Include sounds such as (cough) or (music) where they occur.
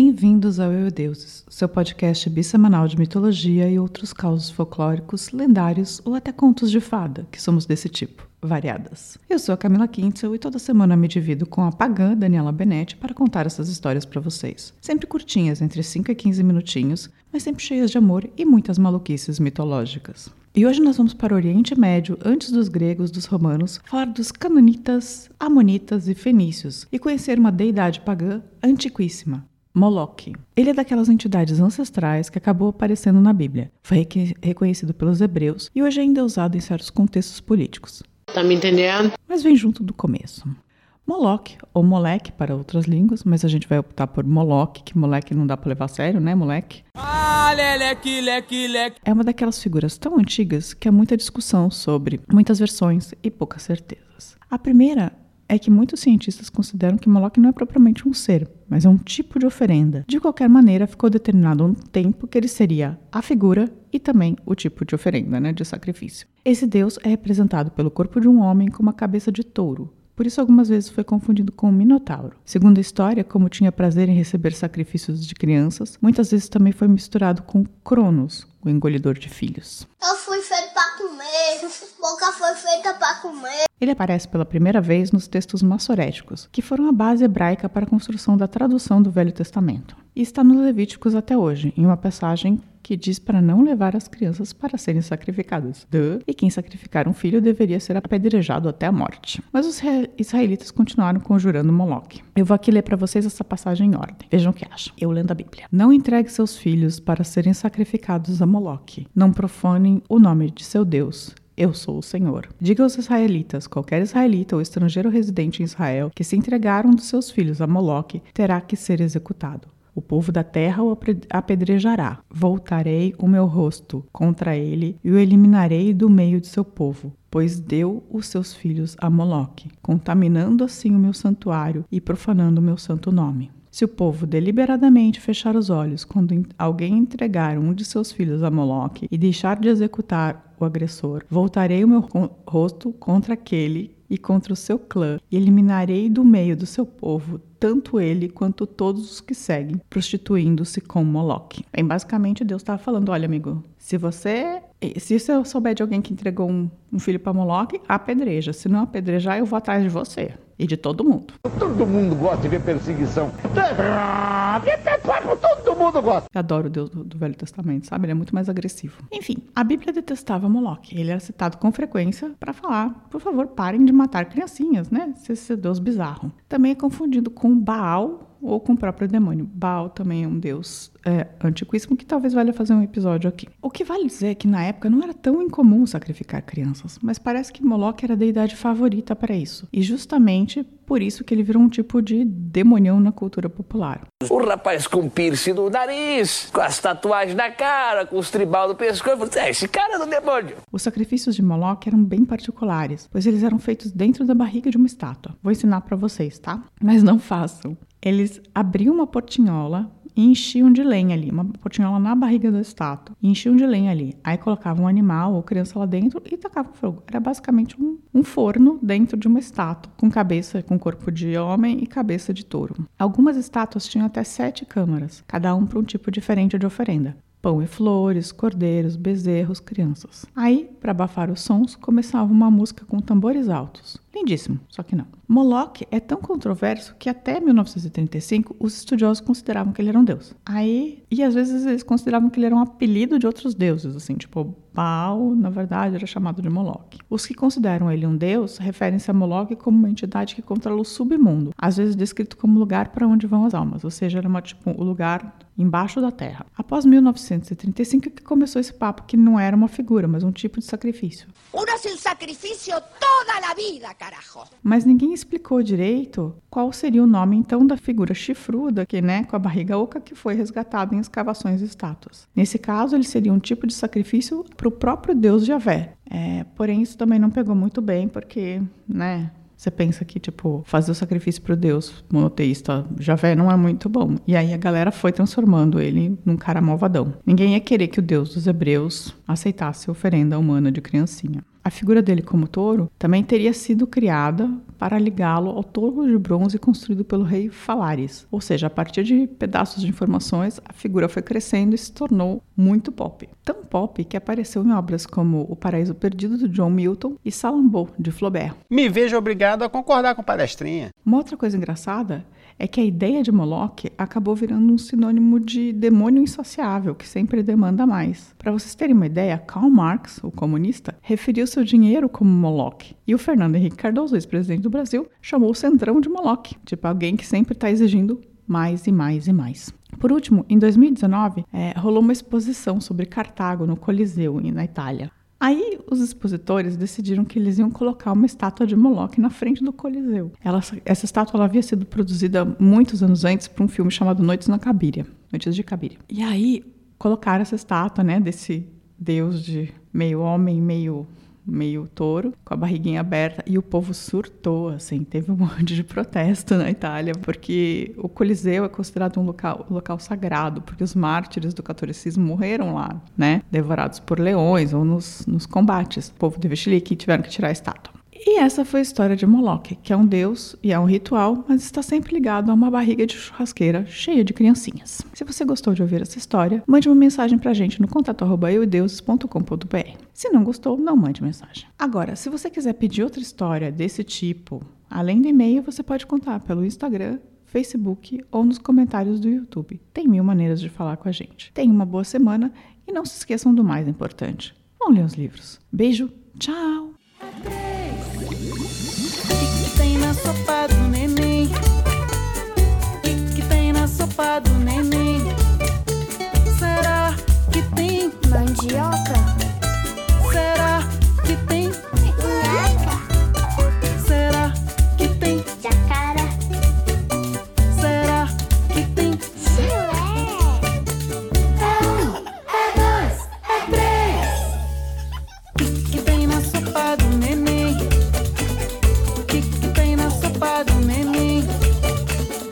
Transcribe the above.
Bem-vindos ao Eu Deuses, seu podcast bissemanal de mitologia e outros causos folclóricos, lendários ou até contos de fada, que somos desse tipo, variadas. Eu sou a Camila Quintzel e toda semana me divido com a pagã Daniela Benetti para contar essas histórias para vocês. Sempre curtinhas, entre 5 e 15 minutinhos, mas sempre cheias de amor e muitas maluquices mitológicas. E hoje nós vamos para o Oriente Médio, antes dos gregos, dos romanos, falar dos canonitas, amonitas e fenícios e conhecer uma deidade pagã antiquíssima, Moloque. Ele é daquelas entidades ancestrais que acabou aparecendo na Bíblia. Foi reconhecido pelos hebreus e hoje ainda é usado em certos contextos políticos. Tá me entendendo? Mas vem junto do começo. Moloch, ou Moleque para outras línguas, mas a gente vai optar por Moloch, que moleque não dá para levar a sério, né, moleque? Ah, leque, leque, leque. É uma daquelas figuras tão antigas que há muita discussão sobre, muitas versões e poucas certezas. A primeira é que muitos cientistas consideram que Moloch não é propriamente um ser, mas é um tipo de oferenda. De qualquer maneira, ficou determinado um tempo que ele seria a figura e também o tipo de oferenda, né, de sacrifício. Esse deus é representado pelo corpo de um homem com uma cabeça de touro, por isso, algumas vezes foi confundido com o Minotauro. Segundo a história, como tinha prazer em receber sacrifícios de crianças, muitas vezes também foi misturado com Cronos, o engolidor de filhos. Eu fui feito para comer, boca foi feita para comer. Ele aparece pela primeira vez nos textos massoréticos, que foram a base hebraica para a construção da tradução do Velho Testamento. E está nos Levíticos até hoje, em uma passagem que diz para não levar as crianças para serem sacrificadas. Duh. E quem sacrificar um filho deveria ser apedrejado até a morte. Mas os israelitas continuaram conjurando Moloque. Eu vou aqui ler para vocês essa passagem em ordem. Vejam o que acham. Eu lendo a Bíblia. Não entregue seus filhos para serem sacrificados a Moloque. Não profanem o nome de seu Deus. Eu sou o Senhor. Diga aos israelitas: qualquer israelita ou estrangeiro residente em Israel que se entregar um dos seus filhos a Moloque terá que ser executado. O povo da terra o apedrejará. Voltarei o meu rosto contra ele e o eliminarei do meio de seu povo, pois deu os seus filhos a Moloque, contaminando assim o meu santuário e profanando o meu santo nome. Se o povo deliberadamente fechar os olhos quando alguém entregar um de seus filhos a Moloque e deixar de executar o agressor, voltarei o meu rosto contra aquele e contra o seu clã, e eliminarei do meio do seu povo tanto ele quanto todos os que seguem, prostituindo-se com Moloque. Bem, basicamente Deus estava falando: olha, amigo, se você. Se você souber de alguém que entregou um, um filho para Moloque, apedreja. Se não apedrejar, eu vou atrás de você. E de todo mundo. Todo mundo gosta de ver perseguição. Todo mundo gosta. Eu adoro o Deus do, do, Velho Testamento, sabe? Ele é muito mais agressivo. Enfim, a Bíblia detestava Moloque. Ele era citado com frequência para falar: por favor, parem de matar criancinhas, né? Esse Deus bizarro. Também é confundido com Baal ou com o próprio demônio. Baal também é um deus é, antiquíssimo que talvez valha fazer um episódio aqui. O que vale dizer é que na época não era tão incomum sacrificar crianças, mas parece que Moloch era a deidade favorita para isso. E justamente por isso que ele virou um tipo de demonião na cultura popular. O rapaz com piercing no nariz, com as tatuagens na cara, com os tribal no pescoço, é, esse cara é do demônio. Os sacrifícios de Moloch eram bem particulares, pois eles eram feitos dentro da barriga de uma estátua. Vou ensinar para vocês, tá? Mas não façam. Eles abriam uma portinhola e enchiam de lenha ali, uma portinhola na barriga da estátua, e enchiam de lenha ali. Aí colocavam um animal ou criança lá dentro e tacavam fogo. Era basicamente um, um forno dentro de uma estátua, com cabeça, com corpo de homem e cabeça de touro. Algumas estátuas tinham até sete câmaras, cada um para um tipo diferente de oferenda pão e flores, cordeiros, bezerros, crianças. Aí, para abafar os sons, começava uma música com tambores altos. Lindíssimo, só que não. Moloch é tão controverso que até 1935 os estudiosos consideravam que ele era um deus. Aí, e às vezes eles consideravam que ele era um apelido de outros deuses, assim, tipo Baal, na verdade, era chamado de Moloch. Os que consideram ele um deus referem-se a Moloch como uma entidade que controla o submundo, às vezes descrito como lugar para onde vão as almas, ou seja, era uma, tipo, o lugar embaixo da terra. Após 1935 que começou esse papo que não era uma figura, mas um tipo de sacrifício. Uno hace um sacrifício toda a vida, carajo. Mas ninguém explicou direito qual seria o nome então da figura chifruda, que, né, com a barriga oca, que foi resgatada em escavações de estátuas. Nesse caso, ele seria um tipo de sacrifício para o próprio deus Javé. É, porém, isso também não pegou muito bem, porque, né, você pensa que, tipo, fazer o sacrifício para o Deus monoteísta Javé não é muito bom. E aí a galera foi transformando ele num cara malvadão. Ninguém ia querer que o Deus dos hebreus aceitasse a oferenda humana de criancinha. A figura dele como touro também teria sido criada para ligá-lo ao touro de bronze construído pelo rei Falaris. Ou seja, a partir de pedaços de informações, a figura foi crescendo e se tornou muito pop. Tão pop que apareceu em obras como O Paraíso Perdido, de John Milton, e Salammbô, de Flaubert. Me vejo obrigado a concordar com palestrinha. Uma outra coisa engraçada é que a ideia de Moloch acabou virando um sinônimo de demônio insaciável, que sempre demanda mais. Para vocês terem uma ideia, Karl Marx, o comunista, referiu seu dinheiro como Moloch. E o Fernando Henrique Cardoso, ex-presidente do Brasil, chamou o Centrão de Moloch, tipo alguém que sempre está exigindo mais e mais e mais. Por último, em 2019, é, rolou uma exposição sobre Cartago no Coliseu, na Itália. Aí os expositores decidiram que eles iam colocar uma estátua de Moloch na frente do Coliseu. Ela, essa estátua havia sido produzida muitos anos antes para um filme chamado Noites na Cabíria, Noites de Cabíria. E aí colocaram essa estátua, né, desse deus de meio homem, meio meio touro, com a barriguinha aberta, e o povo surtou, assim, teve um (laughs) monte de protesto na Itália, porque o Coliseu é considerado um local, local sagrado, porque os mártires do catolicismo morreram lá, né, devorados por leões ou nos, nos combates. O povo de Vestilique tiveram que tirar a estátua. E essa foi a história de Moloch, que é um deus e é um ritual, mas está sempre ligado a uma barriga de churrasqueira cheia de criancinhas. Se você gostou de ouvir essa história, mande uma mensagem pra gente no contato eudeuses.com.br. Se não gostou, não mande mensagem. Agora, se você quiser pedir outra história desse tipo, além do e-mail, você pode contar pelo Instagram Facebook ou nos comentários do YouTube. Tem mil maneiras de falar com a gente. Tenha uma boa semana e não se esqueçam do mais importante. Vão ler os livros. Beijo, tchau! O que tem na sopa do neném? O que tem na sopa do neném?